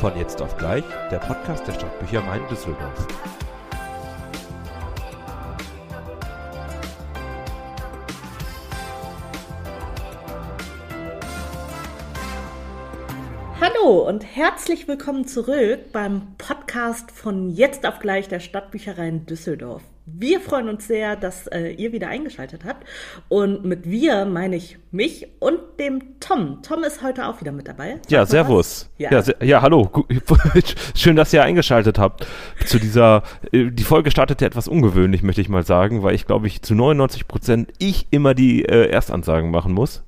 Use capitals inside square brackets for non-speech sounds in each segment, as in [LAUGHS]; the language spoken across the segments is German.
Von jetzt auf gleich, der Podcast der Stadtbücher Main-Düsseldorf. Und herzlich willkommen zurück beim Podcast von Jetzt auf gleich der Stadtbücherei in Düsseldorf. Wir freuen uns sehr, dass äh, ihr wieder eingeschaltet habt. Und mit wir meine ich mich und dem Tom. Tom ist heute auch wieder mit dabei. Sag ja, servus. Ja, ja, ja, hallo. [LAUGHS] Schön, dass ihr eingeschaltet habt zu dieser. Äh, die Folge startete etwas ungewöhnlich, möchte ich mal sagen, weil ich glaube, ich zu 99 Prozent ich immer die äh, Erstansagen machen muss.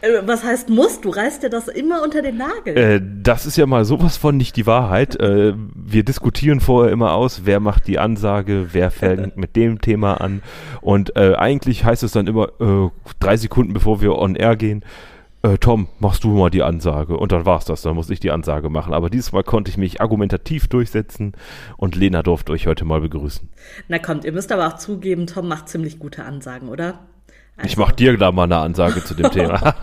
Äh, was heißt muss? Du reißt dir das immer unter den Nagel. Äh, das ist ja mal sowas von nicht die Wahrheit. Äh, wir diskutieren vorher immer aus, wer macht die Ansage, wer fängt [LAUGHS] mit dem Thema an. Und äh, eigentlich heißt es dann immer äh, drei Sekunden bevor wir on air gehen. Äh, Tom, machst du mal die Ansage. Und dann war's das, dann muss ich die Ansage machen. Aber dieses Mal konnte ich mich argumentativ durchsetzen und Lena durfte euch heute mal begrüßen. Na kommt, ihr müsst aber auch zugeben, Tom macht ziemlich gute Ansagen, oder? Also. Ich mach dir da mal eine Ansage zu dem Thema.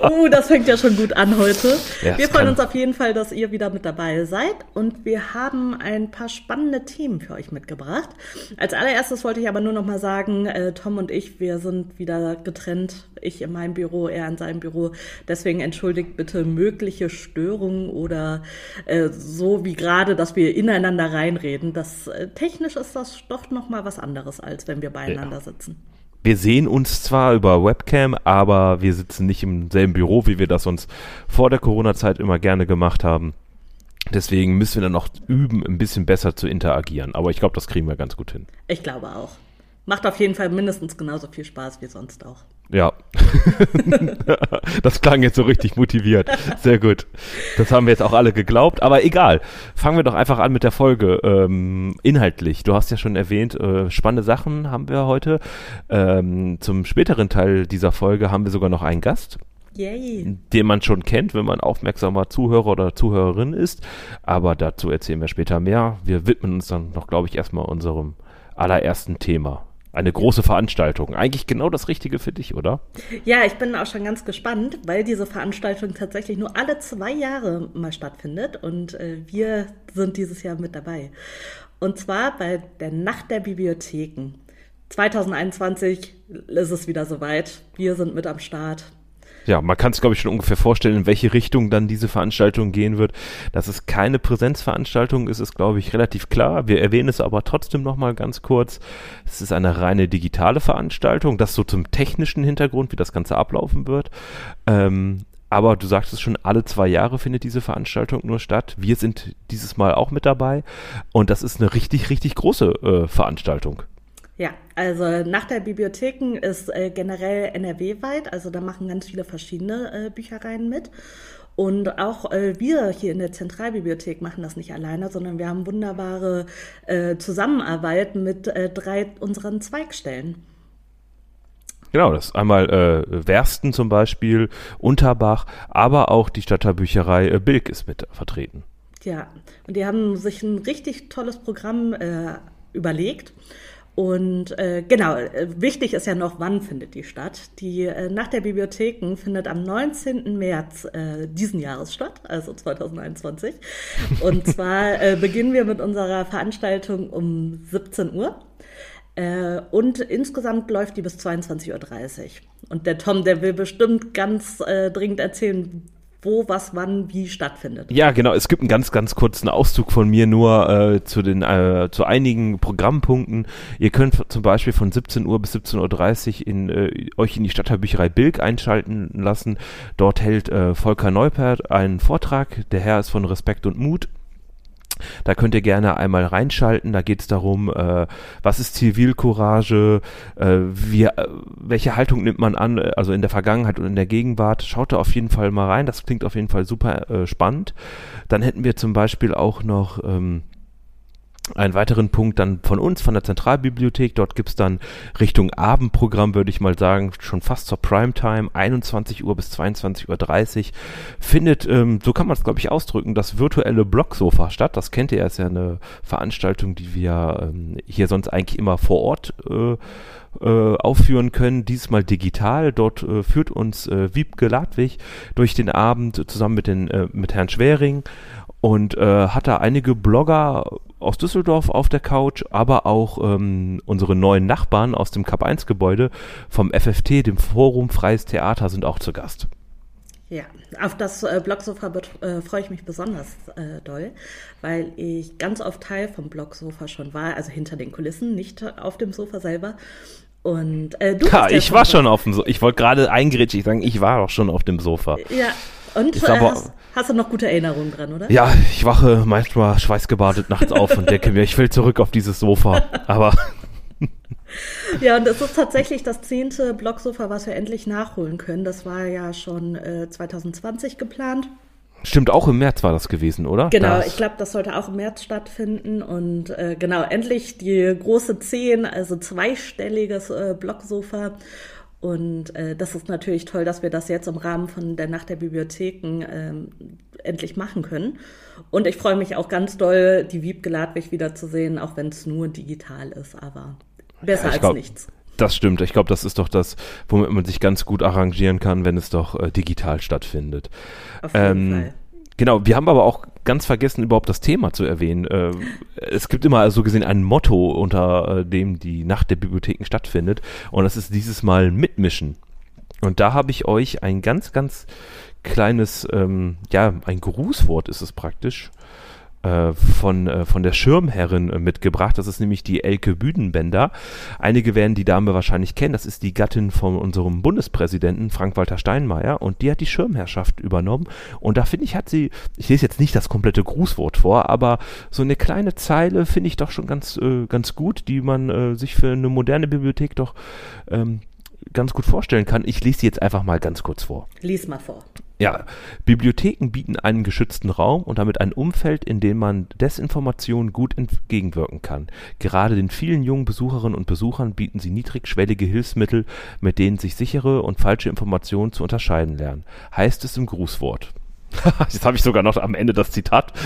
[LAUGHS] uh, das fängt ja schon gut an heute. Ja, wir freuen uns auf jeden Fall, dass ihr wieder mit dabei seid und wir haben ein paar spannende Themen für euch mitgebracht. Als allererstes wollte ich aber nur noch mal sagen, äh, Tom und ich, wir sind wieder getrennt. Ich in meinem Büro, er in seinem Büro. Deswegen entschuldigt bitte mögliche Störungen oder äh, so wie gerade, dass wir ineinander reinreden. Das äh, technisch ist das doch noch mal was anderes, als wenn wir beieinander ja. sitzen wir sehen uns zwar über Webcam, aber wir sitzen nicht im selben Büro, wie wir das uns vor der Corona-Zeit immer gerne gemacht haben. Deswegen müssen wir dann noch üben, ein bisschen besser zu interagieren. Aber ich glaube, das kriegen wir ganz gut hin. Ich glaube auch. Macht auf jeden Fall mindestens genauso viel Spaß wie sonst auch. Ja. [LAUGHS] das klang jetzt so richtig motiviert. Sehr gut. Das haben wir jetzt auch alle geglaubt. Aber egal. Fangen wir doch einfach an mit der Folge. Ähm, inhaltlich. Du hast ja schon erwähnt, äh, spannende Sachen haben wir heute. Ähm, zum späteren Teil dieser Folge haben wir sogar noch einen Gast. Yay. Den man schon kennt, wenn man aufmerksamer Zuhörer oder Zuhörerin ist. Aber dazu erzählen wir später mehr. Wir widmen uns dann noch, glaube ich, erstmal unserem allerersten Thema eine große Veranstaltung. Eigentlich genau das Richtige für dich, oder? Ja, ich bin auch schon ganz gespannt, weil diese Veranstaltung tatsächlich nur alle zwei Jahre mal stattfindet und äh, wir sind dieses Jahr mit dabei. Und zwar bei der Nacht der Bibliotheken. 2021 ist es wieder soweit. Wir sind mit am Start ja, man kann es, glaube ich, schon ungefähr vorstellen, in welche Richtung dann diese Veranstaltung gehen wird. Dass es keine Präsenzveranstaltung ist, ist, glaube ich, relativ klar. Wir erwähnen es aber trotzdem nochmal ganz kurz. Es ist eine reine digitale Veranstaltung. Das so zum technischen Hintergrund, wie das Ganze ablaufen wird. Ähm, aber du sagst es schon, alle zwei Jahre findet diese Veranstaltung nur statt. Wir sind dieses Mal auch mit dabei. Und das ist eine richtig, richtig große äh, Veranstaltung. Ja, also nach der Bibliotheken ist äh, generell NRW-weit, also da machen ganz viele verschiedene äh, Büchereien mit. Und auch äh, wir hier in der Zentralbibliothek machen das nicht alleine, sondern wir haben wunderbare äh, Zusammenarbeit mit äh, drei unseren Zweigstellen. Genau, das ist einmal äh, Wersten zum Beispiel, Unterbach, aber auch die Stadtteilbücherei äh, Bilk ist mit vertreten. Ja, und die haben sich ein richtig tolles Programm äh, überlegt. Und äh, genau, wichtig ist ja noch, wann findet die statt. Die äh, Nacht der Bibliotheken findet am 19. März äh, diesen Jahres statt, also 2021. Und [LAUGHS] zwar äh, beginnen wir mit unserer Veranstaltung um 17 Uhr. Äh, und insgesamt läuft die bis 22.30 Uhr. Und der Tom, der will bestimmt ganz äh, dringend erzählen, wo, was, wann, wie stattfindet. Ja, genau. Es gibt einen ganz, ganz kurzen Auszug von mir nur äh, zu den äh, zu einigen Programmpunkten. Ihr könnt zum Beispiel von 17 Uhr bis 17.30 Uhr in, äh, euch in die Stadtteilbücherei Bilk einschalten lassen. Dort hält äh, Volker Neupert einen Vortrag. Der Herr ist von Respekt und Mut. Da könnt ihr gerne einmal reinschalten. Da geht es darum, äh, was ist Zivilcourage, äh, wie, äh, welche Haltung nimmt man an, äh, also in der Vergangenheit und in der Gegenwart. Schaut da auf jeden Fall mal rein. Das klingt auf jeden Fall super äh, spannend. Dann hätten wir zum Beispiel auch noch ähm, einen weiteren Punkt dann von uns, von der Zentralbibliothek. Dort gibt's dann Richtung Abendprogramm, würde ich mal sagen, schon fast zur Primetime, 21 Uhr bis 22.30 Uhr, findet, ähm, so kann man es, glaube ich, ausdrücken, das virtuelle Blogsofa statt. Das kennt ihr, ist ja eine Veranstaltung, die wir ähm, hier sonst eigentlich immer vor Ort äh, äh, aufführen können, diesmal digital. Dort äh, führt uns äh, Wiebke Ladwig durch den Abend zusammen mit, den, äh, mit Herrn Schwering und äh, hat da einige Blogger aus Düsseldorf auf der Couch, aber auch ähm, unsere neuen Nachbarn aus dem Cup 1 Gebäude vom FFT, dem Forum Freies Theater, sind auch zu Gast. Ja, auf das äh, Blogsofa äh, freue ich mich besonders äh, doll, weil ich ganz oft Teil vom Blogsofa schon war, also hinter den Kulissen, nicht auf dem Sofa selber. Und äh, du ja, ich war schon auf dem Sofa. Ich wollte gerade eingerätschig sagen, ich war auch schon auf dem Sofa. Ja, und äh, hast, hast, du noch gute Erinnerungen dran, oder? Ja, ich wache manchmal schweißgebadet nachts auf und denke mir, ich will zurück auf dieses Sofa. Aber [LAUGHS] ja, und es ist tatsächlich das zehnte Blocksofa, was wir endlich nachholen können. Das war ja schon äh, 2020 geplant. Stimmt, auch im März war das gewesen, oder? Genau, das ich glaube, das sollte auch im März stattfinden. Und äh, genau, endlich die große 10, also zweistelliges äh, Blocksofa. Und äh, das ist natürlich toll, dass wir das jetzt im Rahmen von der Nacht der Bibliotheken ähm, endlich machen können. Und ich freue mich auch ganz doll, die Wiebke Ladwig wiederzusehen, auch wenn es nur digital ist. Aber Besser ja, als glaub, nichts. Das stimmt. Ich glaube, das ist doch das, womit man sich ganz gut arrangieren kann, wenn es doch äh, digital stattfindet. Auf jeden ähm, Fall. Genau, wir haben aber auch ganz vergessen, überhaupt das Thema zu erwähnen. Äh, es gibt immer so gesehen ein Motto, unter äh, dem die Nacht der Bibliotheken stattfindet. Und das ist dieses Mal Mitmischen. Und da habe ich euch ein ganz, ganz kleines, ähm, ja, ein Grußwort ist es praktisch, von, äh, von der Schirmherrin äh, mitgebracht. Das ist nämlich die Elke Büdenbender. Einige werden die Dame wahrscheinlich kennen. Das ist die Gattin von unserem Bundespräsidenten Frank-Walter Steinmeier und die hat die Schirmherrschaft übernommen. Und da finde ich, hat sie, ich lese jetzt nicht das komplette Grußwort vor, aber so eine kleine Zeile finde ich doch schon ganz, äh, ganz gut, die man äh, sich für eine moderne Bibliothek doch ähm, ganz gut vorstellen kann. Ich lese sie jetzt einfach mal ganz kurz vor. Lies mal vor. Ja, Bibliotheken bieten einen geschützten Raum und damit ein Umfeld, in dem man Desinformation gut entgegenwirken kann. Gerade den vielen jungen Besucherinnen und Besuchern bieten sie niedrigschwellige Hilfsmittel, mit denen sich sichere und falsche Informationen zu unterscheiden lernen, heißt es im Grußwort. [LAUGHS] Jetzt habe ich sogar noch am Ende das Zitat. [LAUGHS]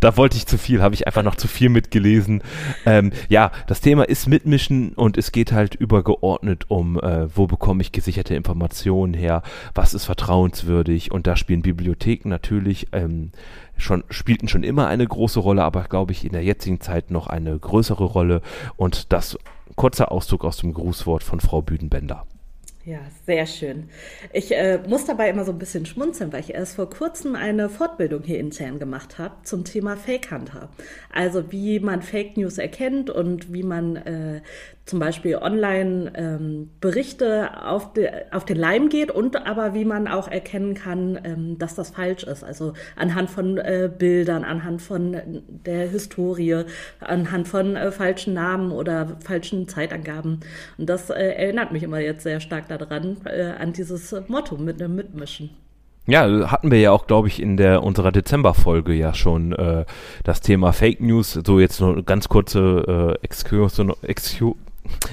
da wollte ich zu viel, habe ich einfach noch zu viel mitgelesen. Ähm, ja, das Thema ist Mitmischen und es geht halt übergeordnet um, äh, wo bekomme ich gesicherte Informationen her, was ist vertrauenswürdig und da spielen Bibliotheken natürlich ähm, schon, spielten schon immer eine große Rolle, aber glaube ich in der jetzigen Zeit noch eine größere Rolle und das kurzer Ausdruck aus dem Grußwort von Frau Büdenbender. Ja, sehr schön. Ich äh, muss dabei immer so ein bisschen schmunzeln, weil ich erst vor kurzem eine Fortbildung hier intern gemacht habe zum Thema Fake Hunter. Also wie man Fake News erkennt und wie man äh, zum Beispiel online ähm, Berichte auf, de, auf den Leim geht und aber wie man auch erkennen kann, ähm, dass das falsch ist. Also anhand von äh, Bildern, anhand von der Historie, anhand von äh, falschen Namen oder falschen Zeitangaben. Und das äh, erinnert mich immer jetzt sehr stark daran, äh, an dieses Motto mit einem Mitmischen. Ja, hatten wir ja auch, glaube ich, in der unserer Dezember-Folge ja schon äh, das Thema Fake News. So jetzt nur ganz kurze äh, Exkursion, Exkur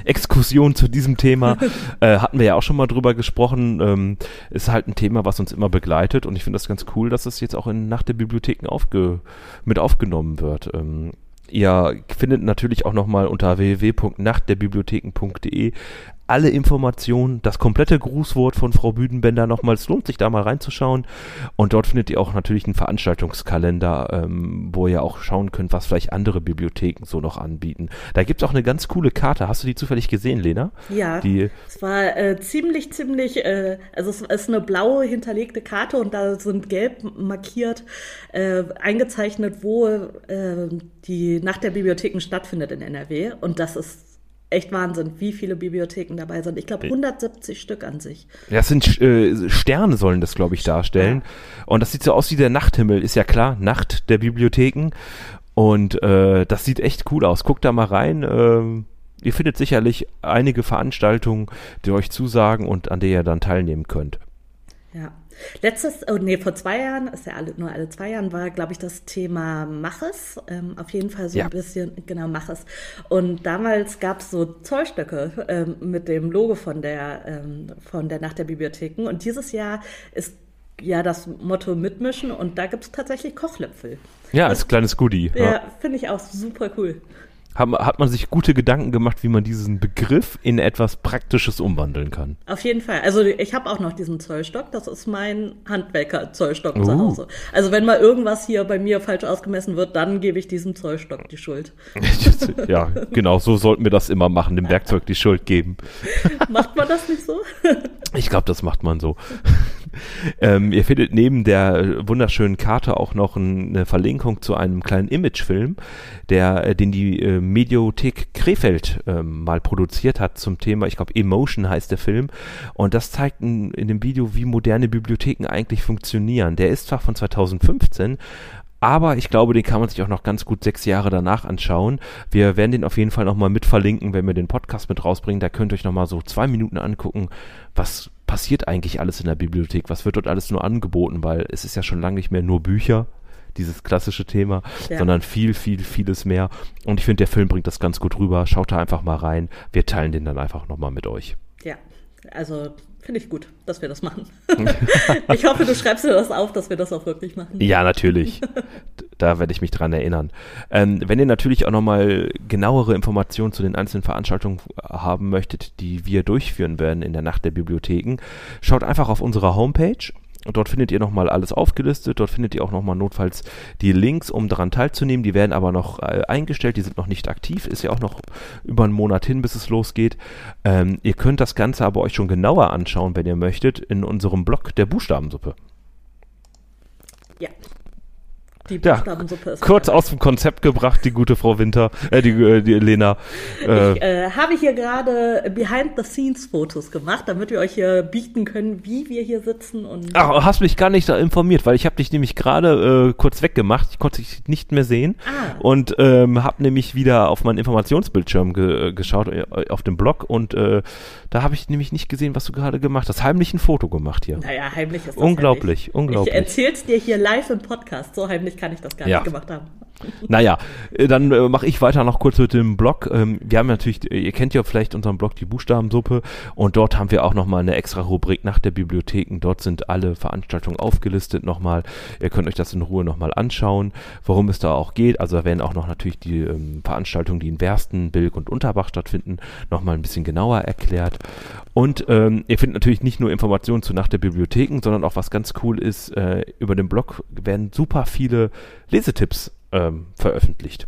Exkursion zu diesem Thema. [LAUGHS] äh, hatten wir ja auch schon mal drüber gesprochen. Ähm, ist halt ein Thema, was uns immer begleitet und ich finde das ganz cool, dass es jetzt auch in Nacht der Bibliotheken aufge mit aufgenommen wird. Ähm, Ihr findet natürlich auch nochmal unter www.nachtderbibliotheken.de alle Informationen, das komplette Grußwort von Frau Büdenbender nochmals. Lohnt sich da mal reinzuschauen. Und dort findet ihr auch natürlich einen Veranstaltungskalender, ähm, wo ihr auch schauen könnt, was vielleicht andere Bibliotheken so noch anbieten. Da gibt es auch eine ganz coole Karte. Hast du die zufällig gesehen, Lena? Ja. Die, es war äh, ziemlich, ziemlich, äh, also es ist eine blaue hinterlegte Karte und da sind gelb markiert, äh, eingezeichnet, wo äh, die Nacht der Bibliotheken stattfindet in NRW. Und das ist echt Wahnsinn, wie viele Bibliotheken dabei sind. Ich glaube 170 Stück an sich. Ja, das sind äh, Sterne sollen das, glaube ich, darstellen. Ja. Und das sieht so aus wie der Nachthimmel, ist ja klar, Nacht der Bibliotheken. Und äh, das sieht echt cool aus. Guckt da mal rein. Äh, ihr findet sicherlich einige Veranstaltungen, die euch zusagen und an der ihr dann teilnehmen könnt. Letztes, oh nee, vor zwei Jahren, ist ja alle, nur alle zwei Jahren, war, glaube ich, das Thema Mach es. Ähm, auf jeden Fall so ja. ein bisschen, genau, Mach es. Und damals gab es so Zollstöcke ähm, mit dem Logo von der, ähm, von der Nacht der Bibliotheken. Und dieses Jahr ist ja das Motto mitmischen und da gibt es tatsächlich Kochlöpfel. Ja, als kleines Goodie. Ja, ja. finde ich auch super cool. Hat, hat man sich gute Gedanken gemacht, wie man diesen Begriff in etwas Praktisches umwandeln kann. Auf jeden Fall. Also ich habe auch noch diesen Zollstock. Das ist mein Handwerker-Zollstock uh. zu Hause. Also wenn mal irgendwas hier bei mir falsch ausgemessen wird, dann gebe ich diesem Zollstock die Schuld. [LAUGHS] ja, genau. So sollten wir das immer machen, dem Werkzeug die Schuld geben. [LAUGHS] Macht man das nicht so? ich glaube, das macht man so. [LAUGHS] ähm, ihr findet neben der wunderschönen Karte auch noch eine Verlinkung zu einem kleinen Imagefilm, der, äh, den die äh, Mediothek Krefeld äh, mal produziert hat zum Thema, ich glaube Emotion heißt der Film. Und das zeigt in, in dem Video, wie moderne Bibliotheken eigentlich funktionieren. Der ist zwar von 2015, aber ich glaube, den kann man sich auch noch ganz gut sechs Jahre danach anschauen. Wir werden den auf jeden Fall nochmal mit verlinken, wenn wir den Podcast mit rausbringen. Da könnt ihr euch nochmal so zwei Minuten angucken, was passiert eigentlich alles in der Bibliothek, was wird dort alles nur angeboten, weil es ist ja schon lange nicht mehr nur Bücher, dieses klassische Thema, ja. sondern viel, viel, vieles mehr. Und ich finde, der Film bringt das ganz gut rüber. Schaut da einfach mal rein. Wir teilen den dann einfach nochmal mit euch. Ja, also finde ich gut, dass wir das machen. [LAUGHS] [LAUGHS] ich hoffe, du schreibst dir das auf, dass wir das auch wirklich machen. Ja, natürlich. [LAUGHS] Da werde ich mich dran erinnern. Ähm, wenn ihr natürlich auch nochmal genauere Informationen zu den einzelnen Veranstaltungen haben möchtet, die wir durchführen werden in der Nacht der Bibliotheken, schaut einfach auf unserer Homepage Dort findet ihr nochmal alles aufgelistet. Dort findet ihr auch nochmal notfalls die Links, um daran teilzunehmen. Die werden aber noch äh, eingestellt. Die sind noch nicht aktiv. Ist ja auch noch über einen Monat hin, bis es losgeht. Ähm, ihr könnt das Ganze aber euch schon genauer anschauen, wenn ihr möchtet, in unserem Blog der Buchstabensuppe. Ja, die Buchstabensuppe ja, ist. Kurz aus dem Konzept gebracht, die gute Frau Winter, äh, die, äh, die Lena. Äh. Ich äh, habe hier gerade Behind-the-Scenes-Fotos gemacht, damit wir euch hier bieten können, wie wir hier sitzen. Und Ach, hast mich gar nicht da informiert, weil ich habe dich nämlich gerade äh, kurz weggemacht. Ich konnte dich nicht mehr sehen ah. und ähm, habe nämlich wieder auf meinen Informationsbildschirm ge äh, geschaut, äh, auf dem Blog und äh, da habe ich nämlich nicht gesehen, was du gerade gemacht hast. Heimlich ein Foto gemacht hier. Naja, heimlich ist das Unglaublich, heimlich. unglaublich. Ich erzähl's dir hier live im Podcast, so heimlich kann ich das gar ja. nicht gemacht haben. [LAUGHS] Naja, äh, dann äh, mache ich weiter noch kurz mit dem Blog. Ähm, wir haben natürlich, äh, ihr kennt ja vielleicht unseren Blog, die Buchstabensuppe, und dort haben wir auch nochmal eine extra Rubrik nach der Bibliotheken. Dort sind alle Veranstaltungen aufgelistet nochmal. Ihr könnt euch das in Ruhe nochmal anschauen, worum es da auch geht. Also da werden auch noch natürlich die ähm, Veranstaltungen, die in Wersten, Bilk und Unterbach stattfinden, nochmal ein bisschen genauer erklärt. Und ähm, ihr findet natürlich nicht nur Informationen zu Nacht der Bibliotheken, sondern auch was ganz cool ist, äh, über den Blog werden super viele Lesetipps ähm, veröffentlicht.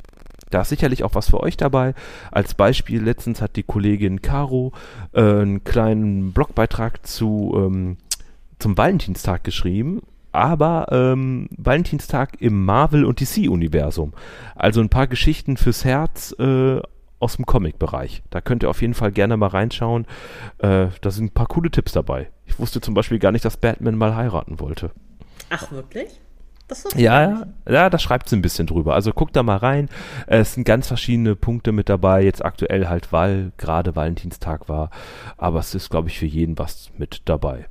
Da ist sicherlich auch was für euch dabei. Als Beispiel, letztens hat die Kollegin Caro äh, einen kleinen Blogbeitrag zu, ähm, zum Valentinstag geschrieben, aber ähm, Valentinstag im Marvel- und DC-Universum. Also ein paar Geschichten fürs Herz äh, aus dem Comic-Bereich. Da könnt ihr auf jeden Fall gerne mal reinschauen. Äh, da sind ein paar coole Tipps dabei. Ich wusste zum Beispiel gar nicht, dass Batman mal heiraten wollte. Ach, wirklich? Ja, ja, ja, da schreibt sie ein bisschen drüber. Also guckt da mal rein. Es sind ganz verschiedene Punkte mit dabei. Jetzt aktuell halt, weil gerade Valentinstag war. Aber es ist, glaube ich, für jeden was mit dabei.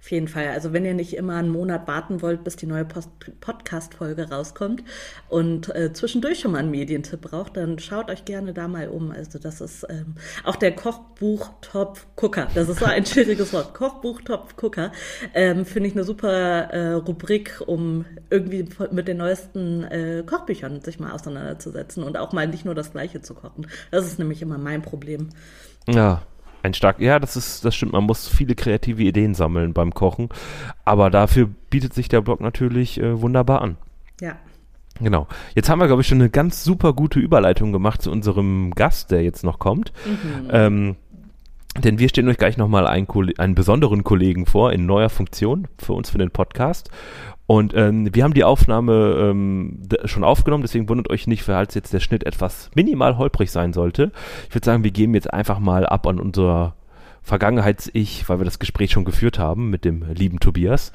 Auf jeden Fall. Also wenn ihr nicht immer einen Monat warten wollt, bis die neue Podcast-Folge rauskommt und äh, zwischendurch schon mal einen Medientipp braucht, dann schaut euch gerne da mal um. Also das ist ähm, auch der Kochbuch-Top-Gucker. Das ist so ein [LAUGHS] schwieriges Wort. Kochbuch-Top-Gucker. Ähm, Finde ich eine super äh, Rubrik, um irgendwie mit den neuesten äh, Kochbüchern sich mal auseinanderzusetzen und auch mal nicht nur das Gleiche zu kochen. Das ist nämlich immer mein Problem. Ja, ein stark, ja, das ist, das stimmt. Man muss viele kreative Ideen sammeln beim Kochen, aber dafür bietet sich der Blog natürlich äh, wunderbar an. Ja. Genau. Jetzt haben wir, glaube ich, schon eine ganz super gute Überleitung gemacht zu unserem Gast, der jetzt noch kommt. Mhm. Ähm, denn wir stellen euch gleich nochmal einen, einen besonderen Kollegen vor in neuer Funktion für uns für den Podcast. Und ähm, wir haben die Aufnahme ähm, schon aufgenommen, deswegen wundert euch nicht, falls jetzt der Schnitt etwas minimal holprig sein sollte. Ich würde sagen, wir geben jetzt einfach mal ab an unser Vergangenheits-Ich, weil wir das Gespräch schon geführt haben mit dem lieben Tobias.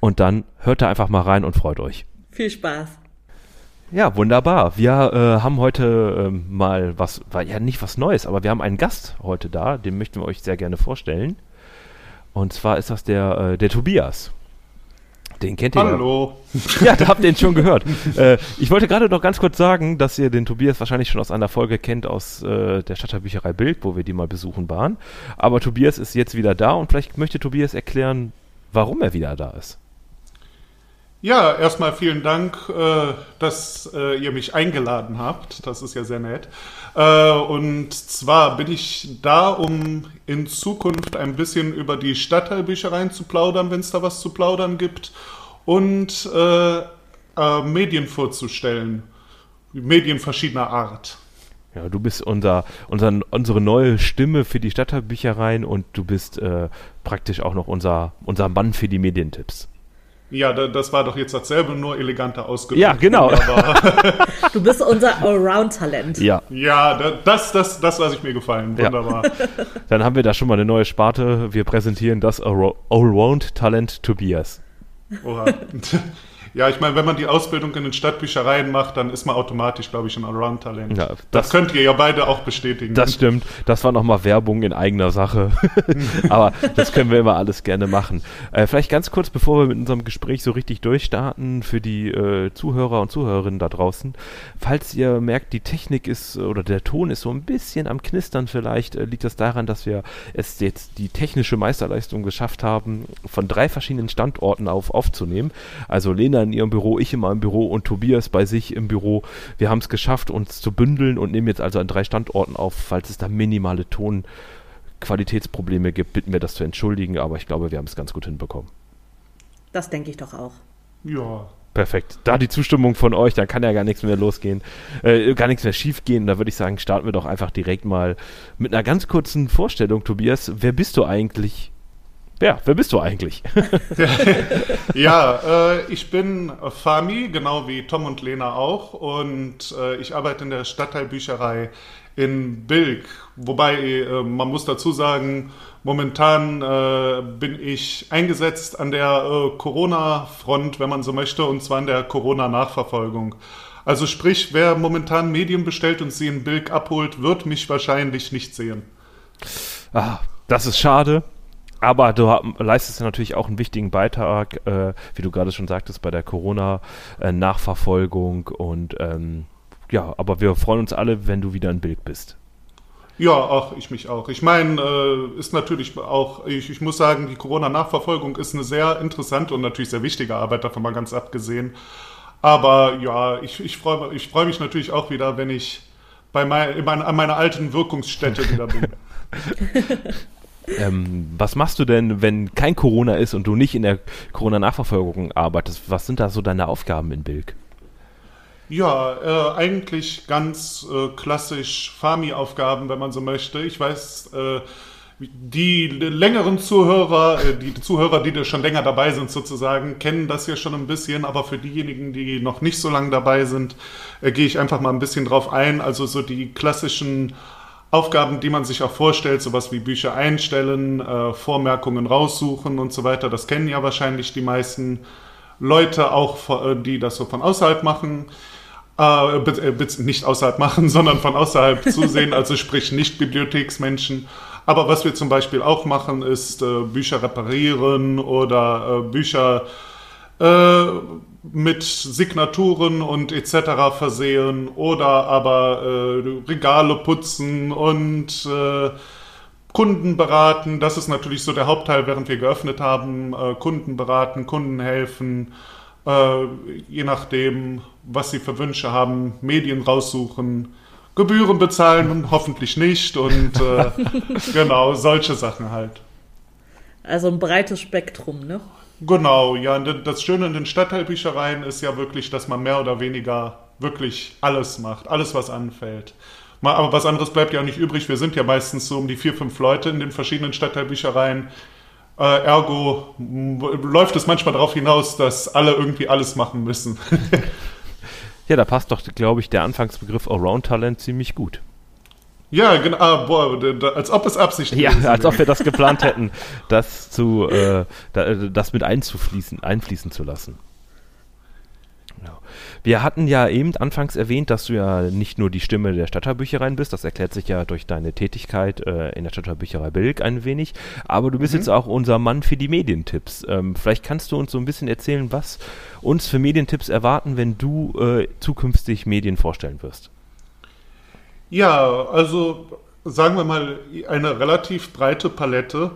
Und dann hört da einfach mal rein und freut euch. Viel Spaß. Ja, wunderbar. Wir äh, haben heute äh, mal was, war ja nicht was Neues, aber wir haben einen Gast heute da, den möchten wir euch sehr gerne vorstellen. Und zwar ist das der, äh, der Tobias. Den kennt ihr Hallo. Ja, [LAUGHS] ja da habt ihr ihn schon gehört. äh, ich wollte gerade noch ganz kurz sagen, dass ihr den Tobias wahrscheinlich schon aus einer Folge kennt aus äh, der Stadtteilbücherei Bild, wo wir die mal besuchen waren. Aber Tobias ist jetzt wieder da und vielleicht möchte Tobias erklären, warum er wieder da ist. Ja, erstmal vielen Dank, äh, dass äh, ihr mich eingeladen habt. Das ist ja sehr nett. Äh, und zwar bin ich da, um in Zukunft ein bisschen über die Stadtteilbüchereien zu plaudern, wenn es da was zu plaudern gibt, und Medien vorzustellen. Medien verschiedener Art. Ja, du bist unser, unser, unsere neue Stimme für die Stadtteilbüchereien und du bist äh, praktisch auch noch unser, unser Mann für die Medientipps. Ja, das war doch jetzt dasselbe, nur eleganter ausgedrückt. Ja, genau. [LAUGHS] [LAUGHS] du bist unser Allround-Talent. Ja. Ja, das, das, das lasse ich mir gefallen. Wunderbar. Ja. [LAUGHS] Dann haben wir da schon mal eine neue Sparte. Wir präsentieren das Allround-Talent Tobias. Oha. Ja, ich meine, wenn man die Ausbildung in den Stadtbüchereien macht, dann ist man automatisch, glaube ich, ein Allround-Talent. Ja, das, das, könnt ihr ja beide auch bestätigen. Das stimmt. Das war nochmal Werbung in eigener Sache. [LAUGHS] Aber das können wir immer alles gerne machen. Äh, vielleicht ganz kurz, bevor wir mit unserem Gespräch so richtig durchstarten, für die äh, Zuhörer und Zuhörerinnen da draußen. Falls ihr merkt, die Technik ist oder der Ton ist so ein bisschen am Knistern vielleicht, äh, liegt das daran, dass wir es jetzt die technische Meisterleistung geschafft haben, von drei verschiedenen Standorten auf aufzunehmen. Also Lena Lena in ihrem Büro, ich in meinem Büro und Tobias bei sich im Büro. Wir haben es geschafft, uns zu bündeln und nehmen jetzt also an drei Standorten auf. Falls es da minimale Tonqualitätsprobleme gibt, bitten wir das zu entschuldigen, aber ich glaube, wir haben es ganz gut hinbekommen. Das denke ich doch auch. Ja. Perfekt. Da die Zustimmung von euch, dann kann ja gar nichts mehr losgehen, äh, gar nichts mehr schiefgehen. Da würde ich sagen, starten wir doch einfach direkt mal mit einer ganz kurzen Vorstellung, Tobias. Wer bist du eigentlich? Ja, wer bist du eigentlich? [LAUGHS] ja, äh, ich bin Fami, genau wie Tom und Lena auch. Und äh, ich arbeite in der Stadtteilbücherei in Bilk. Wobei, äh, man muss dazu sagen, momentan äh, bin ich eingesetzt an der äh, Corona-Front, wenn man so möchte, und zwar an der Corona-Nachverfolgung. Also sprich, wer momentan Medien bestellt und sie in Bilk abholt, wird mich wahrscheinlich nicht sehen. Ah, das ist schade. Aber du leistest natürlich auch einen wichtigen Beitrag, äh, wie du gerade schon sagtest, bei der Corona-Nachverfolgung. Und ähm, ja, aber wir freuen uns alle, wenn du wieder ein Bild bist. Ja, auch ich mich auch. Ich meine, äh, ist natürlich auch, ich, ich muss sagen, die Corona-Nachverfolgung ist eine sehr interessante und natürlich sehr wichtige Arbeit, davon mal ganz abgesehen. Aber ja, ich, ich freue ich freu mich natürlich auch wieder, wenn ich bei mein, mein, an meiner alten Wirkungsstätte wieder bin. [LAUGHS] Ähm, was machst du denn, wenn kein Corona ist und du nicht in der Corona-Nachverfolgung arbeitest? Was sind da so deine Aufgaben in Bilk? Ja, äh, eigentlich ganz äh, klassisch Fami-Aufgaben, wenn man so möchte. Ich weiß, äh, die längeren Zuhörer, äh, die Zuhörer, die schon länger dabei sind sozusagen, kennen das ja schon ein bisschen, aber für diejenigen, die noch nicht so lange dabei sind, äh, gehe ich einfach mal ein bisschen drauf ein. Also so die klassischen Aufgaben, die man sich auch vorstellt, sowas wie Bücher einstellen, äh, Vormerkungen raussuchen und so weiter, das kennen ja wahrscheinlich die meisten Leute auch, äh, die das so von außerhalb machen. Äh, äh nicht außerhalb machen, [LAUGHS] sondern von außerhalb zusehen, also sprich nicht Bibliotheksmenschen. Aber was wir zum Beispiel auch machen, ist äh, Bücher reparieren oder äh, Bücher äh, mit Signaturen und etc. versehen oder aber äh, Regale putzen und äh, Kunden beraten. Das ist natürlich so der Hauptteil, während wir geöffnet haben. Äh, Kunden beraten, Kunden helfen, äh, je nachdem, was sie für Wünsche haben, Medien raussuchen. Gebühren bezahlen, hoffentlich nicht und äh, [LAUGHS] genau, solche Sachen halt. Also ein breites Spektrum, ne? Genau, ja. Das Schöne in den Stadtteilbüchereien ist ja wirklich, dass man mehr oder weniger wirklich alles macht, alles, was anfällt. Aber was anderes bleibt ja auch nicht übrig. Wir sind ja meistens so um die vier, fünf Leute in den verschiedenen Stadtteilbüchereien. Äh, ergo läuft es manchmal darauf hinaus, dass alle irgendwie alles machen müssen. [LAUGHS] ja, da passt doch, glaube ich, der Anfangsbegriff Around-Talent ziemlich gut. Ja, genau. Ah, boah, als ob es absichtlich ist. Ja, als ob wir das geplant hätten, [LAUGHS] das zu, äh, das mit einzufließen, einfließen zu lassen. Genau. Wir hatten ja eben anfangs erwähnt, dass du ja nicht nur die Stimme der Stadtteilbüchereien bist, das erklärt sich ja durch deine Tätigkeit äh, in der Stadtteilbücherei Bilk ein wenig, aber du bist mhm. jetzt auch unser Mann für die Medientipps. Ähm, vielleicht kannst du uns so ein bisschen erzählen, was uns für Medientipps erwarten, wenn du äh, zukünftig Medien vorstellen wirst. Ja, also sagen wir mal eine relativ breite Palette.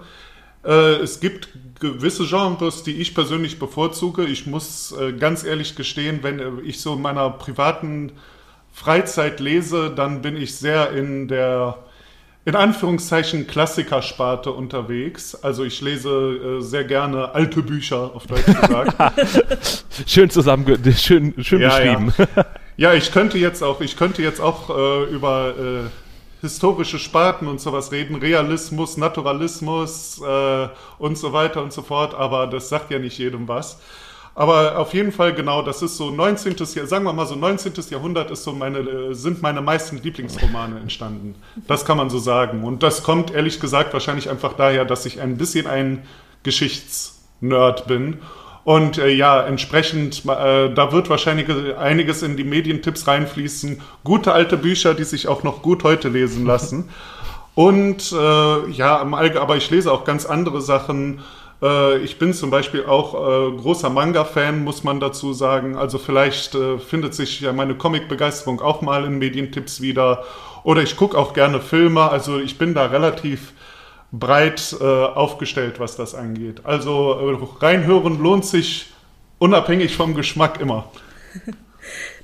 Äh, es gibt gewisse Genres, die ich persönlich bevorzuge. Ich muss äh, ganz ehrlich gestehen, wenn ich so in meiner privaten Freizeit lese, dann bin ich sehr in der in Anführungszeichen Klassikersparte unterwegs. Also ich lese äh, sehr gerne alte Bücher, auf Deutsch gesagt. [LAUGHS] schön zusammen, schön, schön ja, beschrieben. Ja. [LAUGHS] ja. ich könnte jetzt auch, ich könnte jetzt auch äh, über äh, historische Sparten und sowas reden, Realismus, Naturalismus äh, und so weiter und so fort, aber das sagt ja nicht jedem was. Aber auf jeden Fall genau, das ist so 19. Jahr, sagen wir mal so 19. Jahrhundert ist so meine, äh, sind meine meisten Lieblingsromane entstanden. Das kann man so sagen. Und das kommt ehrlich gesagt wahrscheinlich einfach daher, dass ich ein bisschen ein Geschichtsnerd bin. Und äh, ja, entsprechend, äh, da wird wahrscheinlich einiges in die Medientipps reinfließen. Gute alte Bücher, die sich auch noch gut heute lesen lassen. [LAUGHS] Und äh, ja, aber ich lese auch ganz andere Sachen. Äh, ich bin zum Beispiel auch äh, großer Manga-Fan, muss man dazu sagen. Also vielleicht äh, findet sich ja meine Comic-Begeisterung auch mal in Medientipps wieder. Oder ich gucke auch gerne Filme. Also ich bin da relativ breit äh, aufgestellt, was das angeht. Also äh, reinhören lohnt sich unabhängig vom Geschmack immer. [LAUGHS]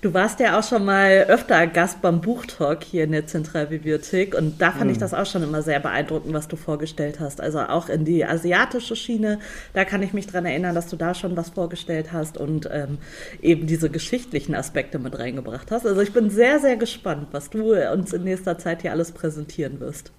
Du warst ja auch schon mal öfter Gast beim Buchtalk hier in der Zentralbibliothek und da fand mhm. ich das auch schon immer sehr beeindruckend, was du vorgestellt hast. Also auch in die asiatische Schiene, da kann ich mich dran erinnern, dass du da schon was vorgestellt hast und ähm, eben diese geschichtlichen Aspekte mit reingebracht hast. Also ich bin sehr, sehr gespannt, was du uns in nächster Zeit hier alles präsentieren wirst.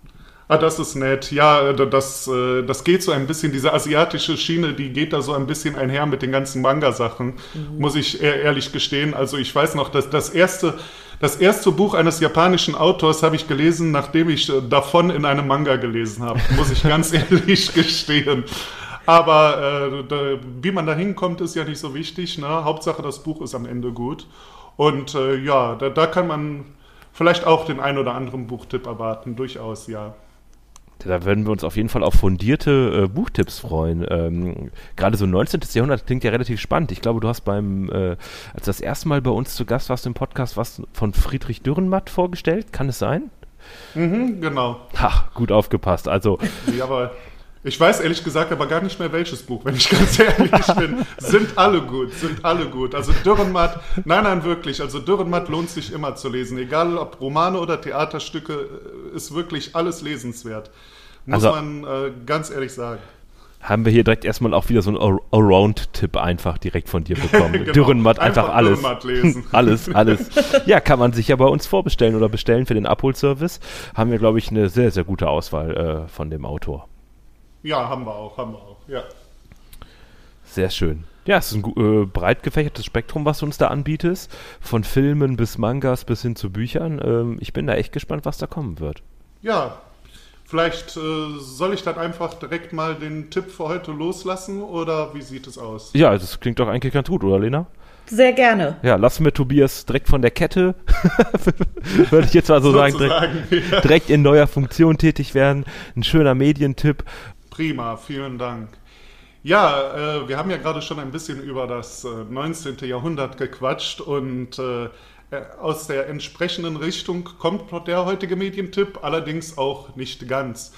Ah, das ist nett. Ja, das, äh, das geht so ein bisschen, diese asiatische Schiene, die geht da so ein bisschen einher mit den ganzen Manga-Sachen, mhm. muss ich ehrlich gestehen. Also ich weiß noch, dass das erste, das erste Buch eines japanischen Autors habe ich gelesen, nachdem ich äh, davon in einem Manga gelesen habe, muss ich ganz [LAUGHS] ehrlich gestehen. Aber äh, da, wie man da hinkommt, ist ja nicht so wichtig. Ne? Hauptsache, das Buch ist am Ende gut. Und äh, ja, da, da kann man vielleicht auch den ein oder anderen Buchtipp erwarten, durchaus, ja. Da würden wir uns auf jeden Fall auf fundierte äh, Buchtipps freuen. Ähm, Gerade so 19. Jahrhundert klingt ja relativ spannend. Ich glaube, du hast beim, äh, als das erste Mal bei uns zu Gast warst im Podcast, was von Friedrich Dürrenmatt vorgestellt. Kann es sein? Mhm, genau. Ha, gut aufgepasst. Also. Ja, aber ich weiß ehrlich gesagt aber gar nicht mehr welches Buch, wenn ich [LAUGHS] ganz ehrlich bin. Sind alle gut, sind alle gut. Also Dürrenmatt, nein, nein, wirklich. Also Dürrenmatt lohnt sich immer zu lesen. Egal ob Romane oder Theaterstücke, äh, ist wirklich alles lesenswert. Muss also, man äh, ganz ehrlich sagen. Haben wir hier direkt erstmal auch wieder so einen Allround-Tipp einfach direkt von dir bekommen. [LAUGHS] genau. Dürrenmatt, einfach, einfach alles. Dürrenmatt lesen. [LAUGHS] alles, alles. Ja, kann man sich ja bei uns vorbestellen oder bestellen für den Abholservice. Haben wir, glaube ich, eine sehr, sehr gute Auswahl äh, von dem Autor. Ja, haben wir auch, haben wir auch, ja. Sehr schön. Ja, es ist ein äh, breit gefächertes Spektrum, was du uns da anbietest. Von Filmen bis Mangas bis hin zu Büchern. Ähm, ich bin da echt gespannt, was da kommen wird. Ja, vielleicht äh, soll ich dann einfach direkt mal den Tipp für heute loslassen oder wie sieht es aus? Ja, das klingt doch eigentlich ganz gut, oder Lena? Sehr gerne. Ja, lassen wir Tobias direkt von der Kette, [LAUGHS] würde ich jetzt mal so sagen, direkt, ja. direkt in neuer Funktion tätig werden. Ein schöner Medientipp. Prima, vielen Dank. Ja, äh, wir haben ja gerade schon ein bisschen über das äh, 19. Jahrhundert gequatscht und äh, äh, aus der entsprechenden Richtung kommt der heutige Medientipp, allerdings auch nicht ganz.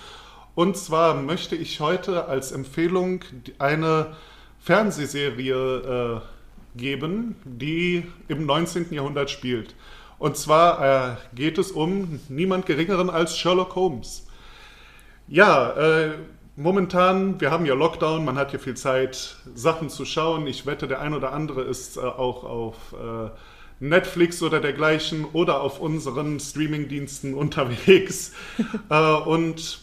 Und zwar möchte ich heute als Empfehlung eine Fernsehserie äh, geben, die im 19. Jahrhundert spielt. Und zwar äh, geht es um niemand Geringeren als Sherlock Holmes. Ja, äh, momentan, wir haben ja Lockdown, man hat ja viel Zeit, Sachen zu schauen. Ich wette, der ein oder andere ist äh, auch auf äh, Netflix oder dergleichen oder auf unseren Streamingdiensten [LAUGHS] unterwegs. äh, und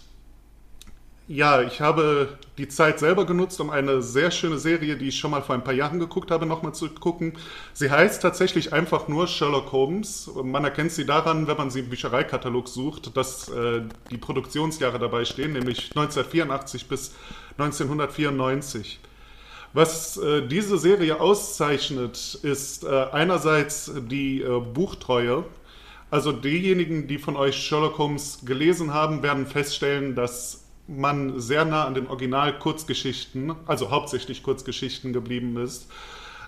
ja, ich habe die Zeit selber genutzt, um eine sehr schöne Serie, die ich schon mal vor ein paar Jahren geguckt habe, nochmal zu gucken. Sie heißt tatsächlich einfach nur Sherlock Holmes. Man erkennt sie daran, wenn man sie im Büchereikatalog sucht, dass äh, die Produktionsjahre dabei stehen, nämlich 1984 bis 1994. Was äh, diese Serie auszeichnet, ist äh, einerseits die äh, Buchtreue. Also diejenigen, die von euch Sherlock Holmes gelesen haben, werden feststellen, dass man sehr nah an den Original-Kurzgeschichten, also hauptsächlich Kurzgeschichten geblieben ist.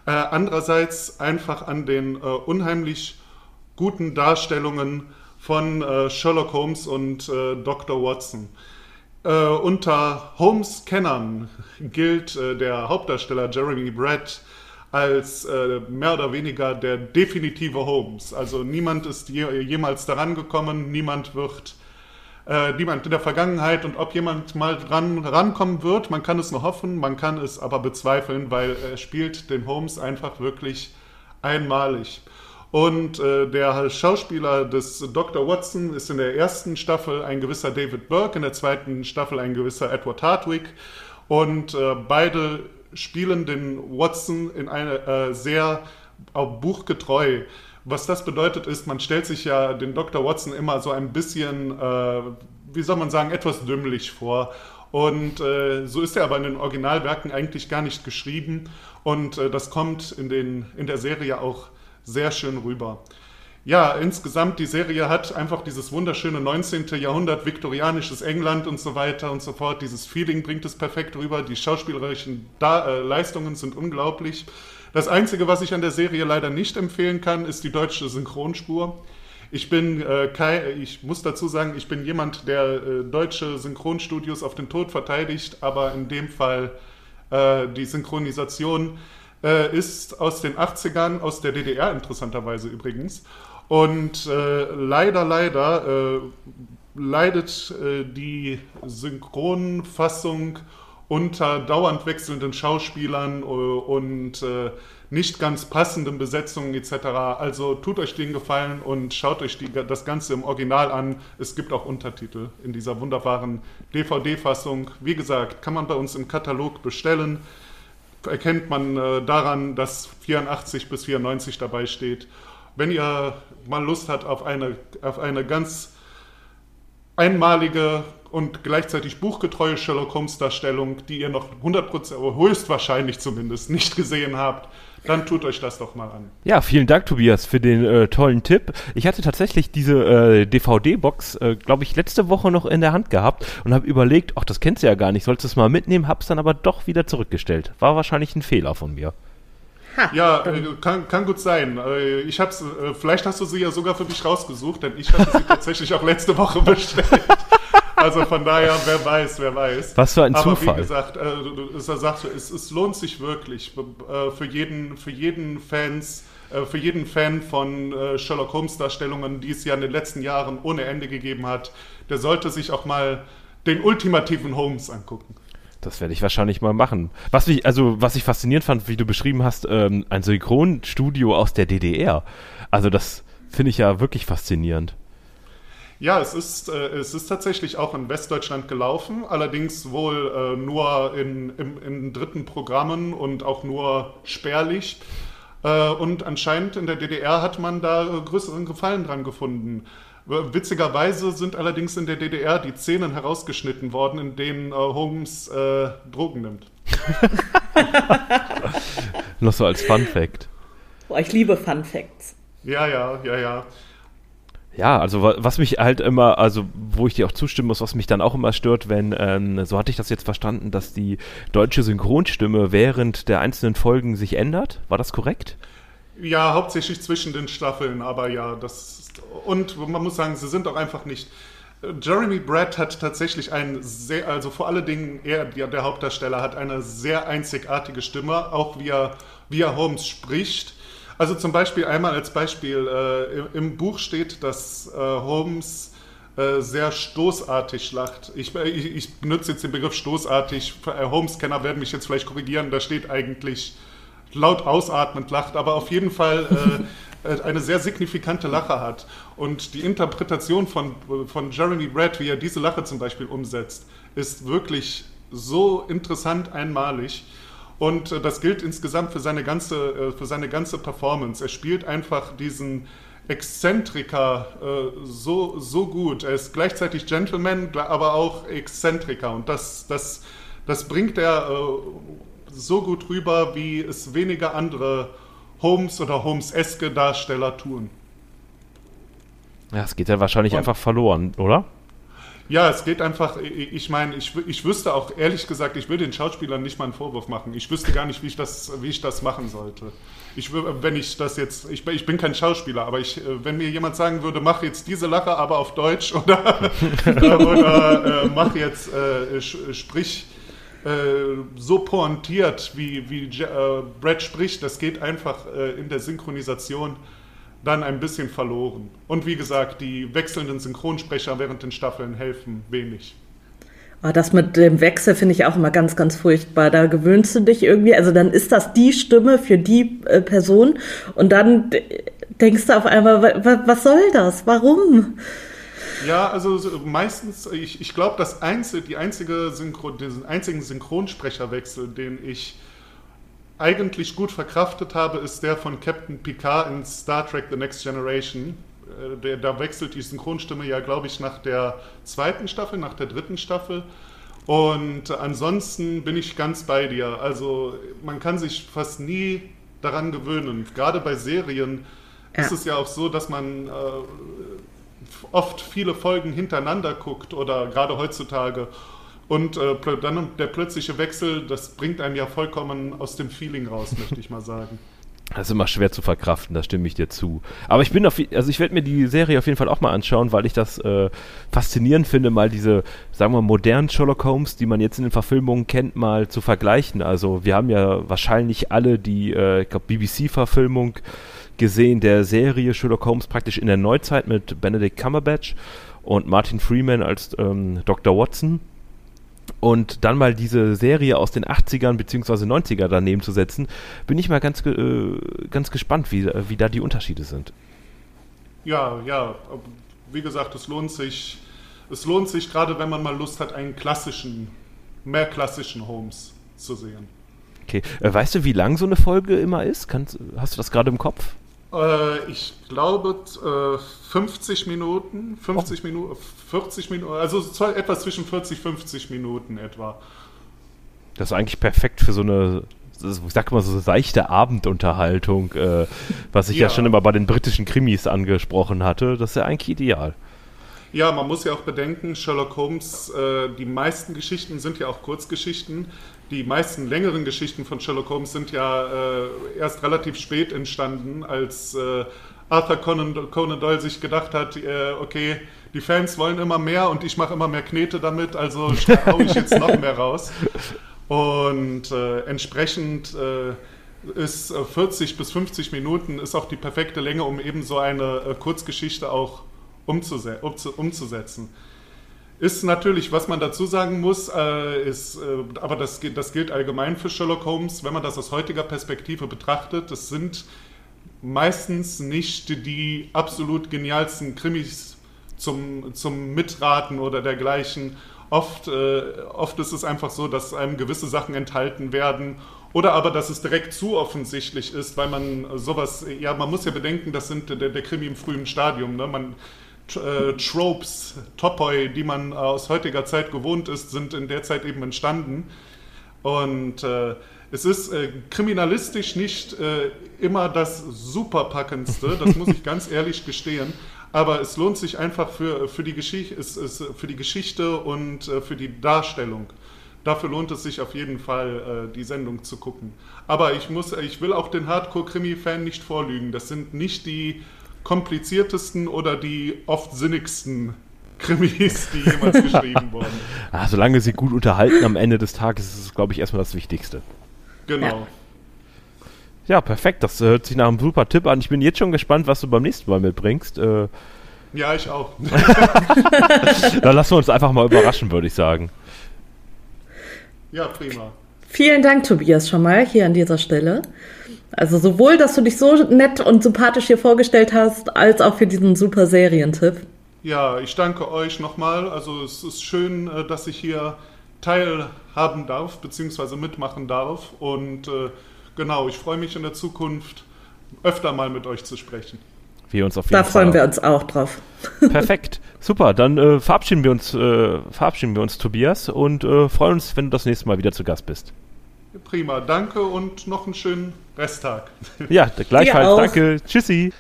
Äh, andererseits einfach an den äh, unheimlich guten Darstellungen von äh, Sherlock Holmes und äh, Dr. Watson. Äh, unter Holmes-Kennern gilt äh, der Hauptdarsteller Jeremy Brett als mehr oder weniger der definitive Holmes. Also niemand ist je, jemals daran gekommen, niemand wird, äh, niemand in der Vergangenheit und ob jemand mal dran rankommen wird, man kann es nur hoffen, man kann es aber bezweifeln, weil er spielt den Holmes einfach wirklich einmalig. Und äh, der Schauspieler des Dr. Watson ist in der ersten Staffel ein gewisser David Burke, in der zweiten Staffel ein gewisser Edward Hartwig. Und äh, beide spielen den Watson in eine äh, sehr auch buchgetreu. Was das bedeutet ist, man stellt sich ja den Dr. Watson immer so ein bisschen, äh, wie soll man sagen, etwas dümmlich vor. Und äh, so ist er aber in den Originalwerken eigentlich gar nicht geschrieben. Und äh, das kommt in, den, in der Serie auch sehr schön rüber. Ja, insgesamt die Serie hat einfach dieses wunderschöne 19. Jahrhundert, viktorianisches England und so weiter und so fort. Dieses Feeling bringt es perfekt rüber. Die schauspielerischen da äh, Leistungen sind unglaublich. Das Einzige, was ich an der Serie leider nicht empfehlen kann, ist die deutsche Synchronspur. Ich bin äh, kein, ich muss dazu sagen, ich bin jemand, der äh, deutsche Synchronstudios auf den Tod verteidigt, aber in dem Fall äh, die Synchronisation äh, ist aus den 80ern, aus der DDR interessanterweise übrigens. Und äh, leider, leider äh, leidet die Synchronfassung unter dauernd wechselnden Schauspielern äh, und äh, nicht ganz passenden Besetzungen etc. Also tut euch den Gefallen und schaut euch die, das Ganze im Original an. Es gibt auch Untertitel in dieser wunderbaren DVD-Fassung. Wie gesagt, kann man bei uns im Katalog bestellen erkennt man äh, daran, dass 84 bis 94 dabei steht. Wenn ihr mal Lust habt auf eine, auf eine ganz einmalige und gleichzeitig buchgetreue Sherlock Holmes Darstellung, die ihr noch 100%, höchstwahrscheinlich zumindest, nicht gesehen habt, dann tut euch das doch mal an. Ja, vielen Dank, Tobias, für den äh, tollen Tipp. Ich hatte tatsächlich diese äh, DVD-Box, äh, glaube ich, letzte Woche noch in der Hand gehabt und habe überlegt, ach, das kennst du ja gar nicht, sollst du es mal mitnehmen, hab's dann aber doch wieder zurückgestellt. War wahrscheinlich ein Fehler von mir. Ha, ja, äh, kann, kann, gut sein. Äh, ich hab's, äh, vielleicht hast du sie ja sogar für mich rausgesucht, denn ich hatte sie [LAUGHS] tatsächlich auch letzte Woche bestellt. Also von daher, wer weiß, wer weiß. Was für ein Aber Zufall. wie gesagt, äh, er sagt, es, es lohnt sich wirklich äh, für jeden, für jeden Fans, äh, für jeden Fan von äh, Sherlock Holmes Darstellungen, die es ja in den letzten Jahren ohne Ende gegeben hat, der sollte sich auch mal den ultimativen Holmes angucken. Das werde ich wahrscheinlich mal machen. Was ich, also, was ich faszinierend fand, wie du beschrieben hast, ähm, ein Synchronstudio aus der DDR. Also, das finde ich ja wirklich faszinierend. Ja, es ist, äh, es ist tatsächlich auch in Westdeutschland gelaufen, allerdings wohl äh, nur in, in, in, dritten Programmen und auch nur spärlich. Äh, und anscheinend in der DDR hat man da größeren Gefallen dran gefunden. Witzigerweise sind allerdings in der DDR die Szenen herausgeschnitten worden, in denen äh, Holmes äh, Drogen nimmt. [LAUGHS] Noch so als Fun Fact. Boah, ich liebe Fun Facts. Ja, ja, ja, ja. Ja, also was mich halt immer, also wo ich dir auch zustimmen muss, was mich dann auch immer stört, wenn, ähm, so hatte ich das jetzt verstanden, dass die deutsche Synchronstimme während der einzelnen Folgen sich ändert. War das korrekt? Ja, hauptsächlich zwischen den Staffeln, aber ja, das ist, und man muss sagen, sie sind auch einfach nicht. Jeremy Brett hat tatsächlich ein sehr, also vor allen Dingen er, der Hauptdarsteller, hat eine sehr einzigartige Stimme, auch wie er, wie er Holmes spricht. Also zum Beispiel einmal als Beispiel, äh, im Buch steht, dass äh, Holmes äh, sehr stoßartig lacht. Ich, ich, ich, benutze jetzt den Begriff stoßartig. Äh, Holmes-Kenner werden mich jetzt vielleicht korrigieren, da steht eigentlich laut ausatmend lacht, aber auf jeden Fall äh, [LAUGHS] äh, eine sehr signifikante Lache hat. Und die Interpretation von, von Jeremy Brett, wie er diese Lache zum Beispiel umsetzt, ist wirklich so interessant einmalig. Und äh, das gilt insgesamt für seine ganze, äh, für seine ganze Performance. Er spielt einfach diesen Exzentriker äh, so, so gut. Er ist gleichzeitig Gentleman, aber auch Exzentriker. Und das, das, das bringt er äh, so gut rüber, wie es weniger andere Holmes- oder Holmes-eske Darsteller tun. Ja, es geht ja wahrscheinlich Und, einfach verloren, oder? Ja, es geht einfach, ich meine, ich, ich wüsste auch, ehrlich gesagt, ich will den Schauspielern nicht mal einen Vorwurf machen. Ich wüsste gar nicht, wie ich das, wie ich das machen sollte. Ich, wenn ich das jetzt, ich, ich bin kein Schauspieler, aber ich, wenn mir jemand sagen würde, mach jetzt diese Lache aber auf Deutsch [LAUGHS] oder, oder äh, mach jetzt, äh, sprich äh, so pointiert, wie, wie äh, Brad spricht, das geht einfach äh, in der Synchronisation dann ein bisschen verloren. Und wie gesagt, die wechselnden Synchronsprecher während den Staffeln helfen wenig. Oh, das mit dem Wechsel finde ich auch immer ganz, ganz furchtbar. Da gewöhnst du dich irgendwie, also dann ist das die Stimme für die äh, Person und dann denkst du auf einmal, was soll das? Warum? Ja, also meistens, ich, ich glaube, das einzige, die einzige Synchron, diesen einzigen Synchronsprecherwechsel, den ich eigentlich gut verkraftet habe, ist der von Captain Picard in Star Trek The Next Generation. Äh, der, da wechselt die Synchronstimme ja, glaube ich, nach der zweiten Staffel, nach der dritten Staffel. Und ansonsten bin ich ganz bei dir. Also man kann sich fast nie daran gewöhnen. Gerade bei Serien ja. ist es ja auch so, dass man äh, oft viele Folgen hintereinander guckt oder gerade heutzutage und äh, dann der plötzliche Wechsel, das bringt einen ja vollkommen aus dem Feeling raus, möchte ich mal sagen. Das ist immer schwer zu verkraften, da stimme ich dir zu. Aber ich bin auf, also ich werde mir die Serie auf jeden Fall auch mal anschauen, weil ich das äh, faszinierend finde, mal diese, sagen wir, modernen Sherlock Holmes, die man jetzt in den Verfilmungen kennt, mal zu vergleichen. Also wir haben ja wahrscheinlich alle die, äh, ich glaube, BBC-Verfilmung gesehen der Serie Sherlock Holmes praktisch in der Neuzeit mit Benedict Cumberbatch und Martin Freeman als ähm, Dr. Watson und dann mal diese Serie aus den 80ern bzw. 90er daneben zu setzen, bin ich mal ganz, äh, ganz gespannt, wie, wie da die Unterschiede sind. Ja, ja, wie gesagt, es lohnt sich, es lohnt sich gerade, wenn man mal Lust hat, einen klassischen, mehr klassischen Holmes zu sehen. Okay, äh, weißt du, wie lang so eine Folge immer ist? Kannst, hast du das gerade im Kopf? Äh, ich glaube äh, 50 Minuten, 50 oh. Minuten, 40 Minuten, also etwas zwischen 40, 50 Minuten etwa. Das ist eigentlich perfekt für so eine, ich sag mal so seichte Abendunterhaltung, äh, was ich ja. ja schon immer bei den britischen Krimis angesprochen hatte. Das ist ja eigentlich ideal. Ja, man muss ja auch bedenken, Sherlock Holmes, äh, die meisten Geschichten sind ja auch Kurzgeschichten die meisten längeren Geschichten von Sherlock Holmes sind ja äh, erst relativ spät entstanden, als äh, Arthur Conan, Conan, Doyle sich gedacht hat, äh, okay, die Fans wollen immer mehr und ich mache immer mehr Knete damit, also [LAUGHS] haue ich jetzt noch mehr raus. Und äh, entsprechend äh, ist 40 äh, bis 50 Minuten ist auch die perfekte Länge, um eben so eine Kurzgeschichte auch umzuse umzusetzen. Ist natürlich, was man dazu sagen muss, äh, ist, äh, aber das, das gilt allgemein für Sherlock Holmes, wenn man das aus heutiger Perspektive betrachtet, es sind meistens nicht die absolut genialsten Krimis zum, zum Mitraten oder dergleichen. Oft, äh, oft ist es einfach so, dass einem gewisse Sachen enthalten werden oder aber, dass es direkt zu offensichtlich ist, weil man sowas, ja, man muss ja bedenken, das sind der, der Krimi im frühen Stadium. Ne? Man, äh, Tropes, Topoi, die man aus heutiger Zeit gewohnt ist, sind in der Zeit eben entstanden. Und äh, es ist äh, kriminalistisch nicht äh, immer das superpackendste, das muss ich [LAUGHS] ganz ehrlich gestehen. Aber es lohnt sich einfach für, für, die, Geschichte, es, es, für die Geschichte und äh, für die Darstellung. Dafür lohnt es sich auf jeden Fall, äh, die Sendung zu gucken. Aber ich, muss, ich will auch den Hardcore-Krimi-Fan nicht vorlügen. Das sind nicht die kompliziertesten oder die oft sinnigsten Krimis, die jemals [LAUGHS] geschrieben wurden. Ah, solange sie gut unterhalten am Ende des Tages, ist es, glaube ich, erstmal das Wichtigste. Genau. Ja. ja. perfekt. Das hört sich nach einem super Tipp an. Ich bin jetzt schon gespannt, was du beim nächsten Mal mitbringst. Äh, ja, ich auch. [LAUGHS] [LAUGHS] Dann lassen wir uns einfach mal überraschen, würde ich sagen. Ja, prima. Vielen Dank, Tobias, schon mal hier an dieser Stelle. Also sowohl, dass du dich so nett und sympathisch hier vorgestellt hast, als auch für diesen super Serientipp. Ja, ich danke euch nochmal. Also es ist schön, äh, dass ich hier teilhaben darf, beziehungsweise mitmachen darf. Und äh, genau, ich freue mich in der Zukunft öfter mal mit euch zu sprechen. Wir uns auf jeden da Fall freuen wir uns auch drauf. [LAUGHS] Perfekt, super. Dann äh, verabschieden wir uns, äh, verabschieden wir uns, Tobias, und äh, freuen uns, wenn du das nächste Mal wieder zu Gast bist. Prima, danke und noch einen schönen Resttag. [LAUGHS] Ja, gleichfalls, danke. Tschüssi.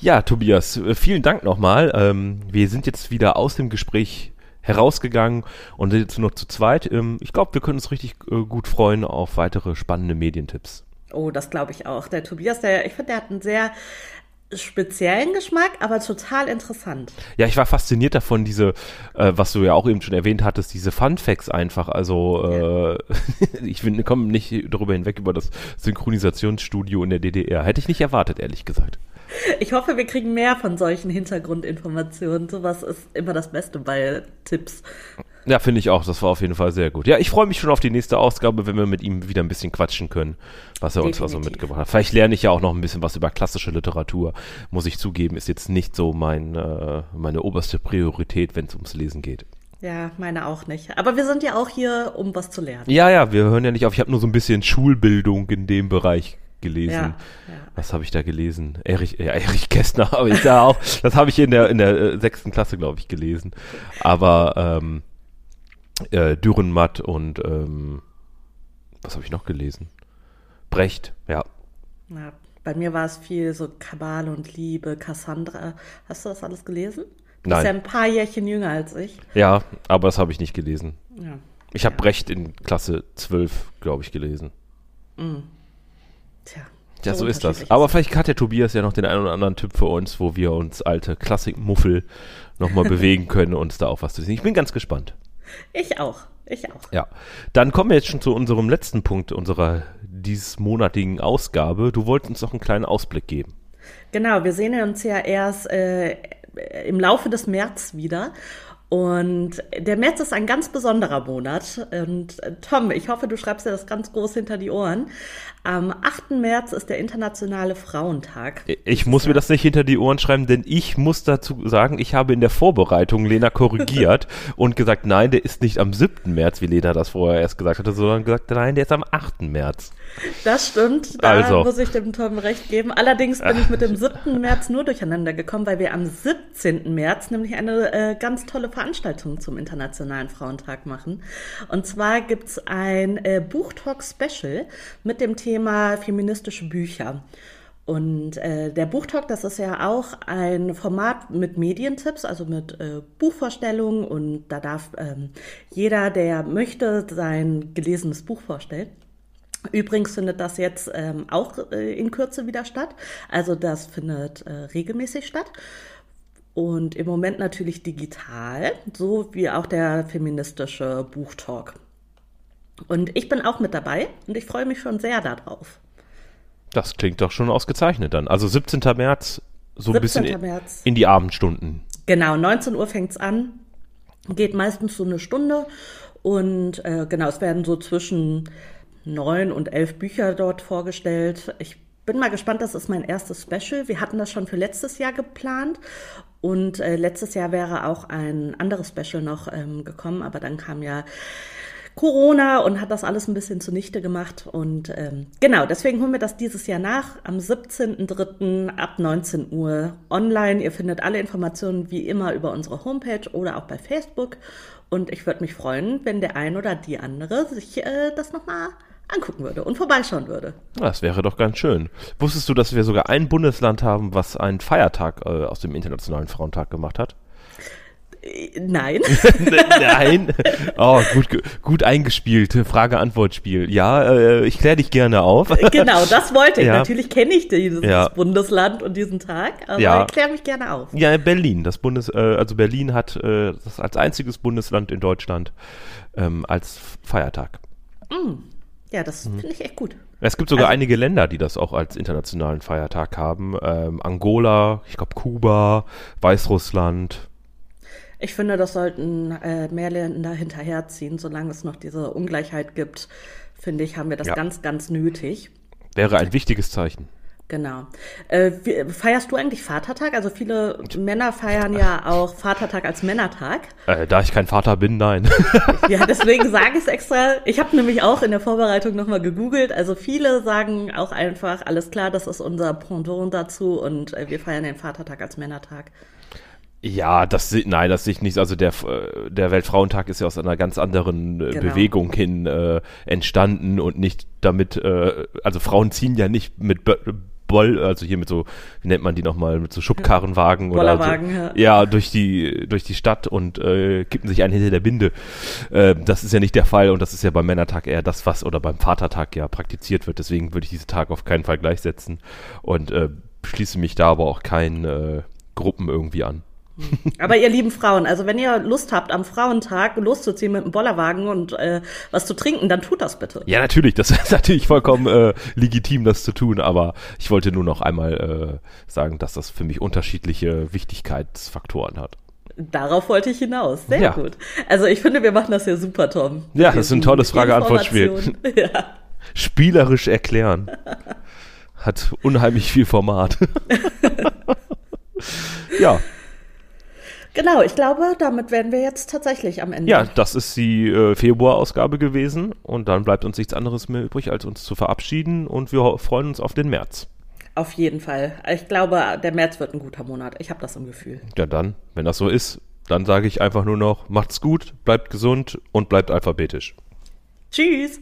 Ja, Tobias, äh, vielen Dank nochmal. Ähm, wir sind jetzt wieder aus dem Gespräch herausgegangen und jetzt nur zu zweit. Ähm, ich glaube, wir können uns richtig äh, gut freuen auf weitere spannende Medientipps. Oh, das glaube ich auch. Der Tobias, der, ich finde, der hat einen sehr speziellen Geschmack, aber total interessant. Ja, ich war fasziniert davon, diese, äh, was du ja auch eben schon erwähnt hattest, diese Fun Facts einfach. Also äh, [LAUGHS] ich komme nicht darüber hinweg über das Synchronisationsstudio in der DDR. Hätte ich nicht erwartet, ehrlich gesagt. Ich hoffe, wir kriegen mehr von solchen Hintergrundinformationen. Sowas ist immer das Beste bei Tipps. Ja, finde ich auch. Das war auf jeden Fall sehr gut. Ja, ich freue mich schon auf die nächste Ausgabe, wenn wir mit ihm wieder ein bisschen quatschen können, was er Definitiv. uns also mitgebracht hat. Vielleicht lerne ich ja auch noch ein bisschen was über klassische Literatur. Muss ich zugeben, ist jetzt nicht so mein, äh, meine oberste Priorität, wenn es ums Lesen geht. Ja, meine auch nicht. Aber wir sind ja auch hier, um was zu lernen. Ja, ja, wir hören ja nicht auf. Ich habe nur so ein bisschen Schulbildung in dem Bereich gelesen. Ja, ja. Was habe ich da gelesen? Erich, ja, [LAUGHS] Erich Kästner habe ich da auch. Das habe ich in der in der äh, sechsten Klasse, glaube ich, gelesen. Aber ähm, äh, Dürrenmatt und ähm, was habe ich noch gelesen? Brecht, ja. ja. Bei mir war es viel so Kabale und Liebe, Cassandra. Hast du das alles gelesen? Du Nein. bist ja ein paar Jährchen jünger als ich. Ja, aber das habe ich nicht gelesen. Ja. Ich habe. Brecht in Klasse 12, glaube ich, gelesen. Mhm. Tja. Ja, so ist das. Aber vielleicht hat der Tobias ja noch den einen oder anderen Tipp für uns, wo wir uns alte Klassikmuffel nochmal bewegen [LAUGHS] können, uns da auch was zu sehen. Ich bin ganz gespannt. Ich auch. Ich auch. Ja. Dann kommen wir jetzt schon zu unserem letzten Punkt unserer diesmonatigen Ausgabe. Du wolltest uns noch einen kleinen Ausblick geben. Genau, wir sehen uns ja erst äh, im Laufe des März wieder. Und der März ist ein ganz besonderer Monat. Und äh, Tom, ich hoffe, du schreibst dir das ganz groß hinter die Ohren. Am 8. März ist der Internationale Frauentag. Ich muss mir das nicht hinter die Ohren schreiben, denn ich muss dazu sagen, ich habe in der Vorbereitung Lena korrigiert [LAUGHS] und gesagt, nein, der ist nicht am 7. März, wie Lena das vorher erst gesagt hatte, sondern gesagt, nein, der ist am 8. März. Das stimmt, da also. muss ich dem Tom recht geben. Allerdings bin ich mit dem 7. März nur durcheinander gekommen, weil wir am 17. März nämlich eine äh, ganz tolle Veranstaltung zum Internationalen Frauentag machen. Und zwar gibt's ein äh, Buchtalk-Special mit dem Thema Thema feministische Bücher. Und äh, der Buchtalk, das ist ja auch ein Format mit Medientipps, also mit äh, Buchvorstellungen. Und da darf ähm, jeder, der möchte, sein gelesenes Buch vorstellen. Übrigens findet das jetzt ähm, auch äh, in Kürze wieder statt. Also das findet äh, regelmäßig statt. Und im Moment natürlich digital, so wie auch der feministische Buchtalk. Und ich bin auch mit dabei und ich freue mich schon sehr darauf. Das klingt doch schon ausgezeichnet dann. Also 17. März, so 17. ein bisschen März. in die Abendstunden. Genau, 19 Uhr fängt es an, geht meistens so eine Stunde und äh, genau, es werden so zwischen neun und elf Bücher dort vorgestellt. Ich bin mal gespannt, das ist mein erstes Special. Wir hatten das schon für letztes Jahr geplant und äh, letztes Jahr wäre auch ein anderes Special noch ähm, gekommen, aber dann kam ja Corona und hat das alles ein bisschen zunichte gemacht. Und ähm, genau, deswegen holen wir das dieses Jahr nach, am 17.03. ab 19 Uhr online. Ihr findet alle Informationen wie immer über unsere Homepage oder auch bei Facebook. Und ich würde mich freuen, wenn der ein oder die andere sich äh, das nochmal angucken würde und vorbeischauen würde. Das wäre doch ganz schön. Wusstest du, dass wir sogar ein Bundesland haben, was einen Feiertag äh, aus dem Internationalen Frauentag gemacht hat? Nein. [LAUGHS] Nein. Oh, gut, gut eingespielt. Frage-Antwort-Spiel. Ja, äh, ich kläre dich gerne auf. Genau, das wollte ich. Ja. Natürlich kenne ich dieses ja. Bundesland und diesen Tag, aber ja. ich kläre mich gerne auf. Ja, Berlin. Das Bundes, äh, also Berlin hat äh, das als einziges Bundesland in Deutschland ähm, als Feiertag. Mm. Ja, das mhm. finde ich echt gut. Es gibt sogar also, einige Länder, die das auch als internationalen Feiertag haben. Ähm, Angola, ich glaube Kuba, Weißrussland. Ich finde, das sollten äh, mehr Länder hinterherziehen, solange es noch diese Ungleichheit gibt, finde ich, haben wir das ja. ganz, ganz nötig. Wäre ein wichtiges Zeichen. Genau. Äh, wie, feierst du eigentlich Vatertag? Also viele Männer feiern ja [LAUGHS] auch Vatertag als Männertag. Äh, da ich kein Vater bin, nein. [LAUGHS] ja, deswegen sage ich es extra. Ich habe nämlich auch in der Vorbereitung nochmal gegoogelt. Also viele sagen auch einfach, alles klar, das ist unser Pendant dazu und äh, wir feiern den Vatertag als Männertag. Ja, das nein, das sehe ich nicht. Also der der Weltfrauentag ist ja aus einer ganz anderen äh, genau. Bewegung hin äh, entstanden und nicht damit. Äh, also Frauen ziehen ja nicht mit Boll, also hier mit so, wie nennt man die nochmal, mit so Schubkarrenwagen oder so, ja. ja, durch die, durch die Stadt und äh, kippen sich einen hinter der Binde. Äh, das ist ja nicht der Fall und das ist ja beim Männertag eher das, was oder beim Vatertag ja praktiziert wird. Deswegen würde ich diesen Tag auf keinen Fall gleichsetzen und äh, schließe mich da aber auch keinen äh, Gruppen irgendwie an. Aber ihr lieben Frauen, also wenn ihr Lust habt, am Frauentag loszuziehen mit einem Bollerwagen und äh, was zu trinken, dann tut das bitte. Ja, natürlich, das [LAUGHS] ist natürlich vollkommen äh, legitim, das zu tun, aber ich wollte nur noch einmal äh, sagen, dass das für mich unterschiedliche Wichtigkeitsfaktoren hat. Darauf wollte ich hinaus. Sehr Ja. gut. Also ich finde, wir machen das hier super, Tom. Ja, das ist ein tolles Frage-Antwort-Spiel. [LAUGHS] Ja. Spielerisch erklären. Hat unheimlich viel Format. [LAUGHS] ja, Genau, ich glaube, damit wären wir jetzt tatsächlich am Ende. ja, das ist die äh, Februarausgabe gewesen und dann bleibt uns nichts anderes mehr übrig, als uns zu verabschieden und wir freuen uns auf den März. Auf jeden Fall. Ich glaube, der März wird ein guter Monat. Ich habe das im Gefühl. Ja, dann, wenn das so ist, dann sage ich einfach nur noch, macht's gut, bleibt gesund und bleibt alphabetisch. Tschüss.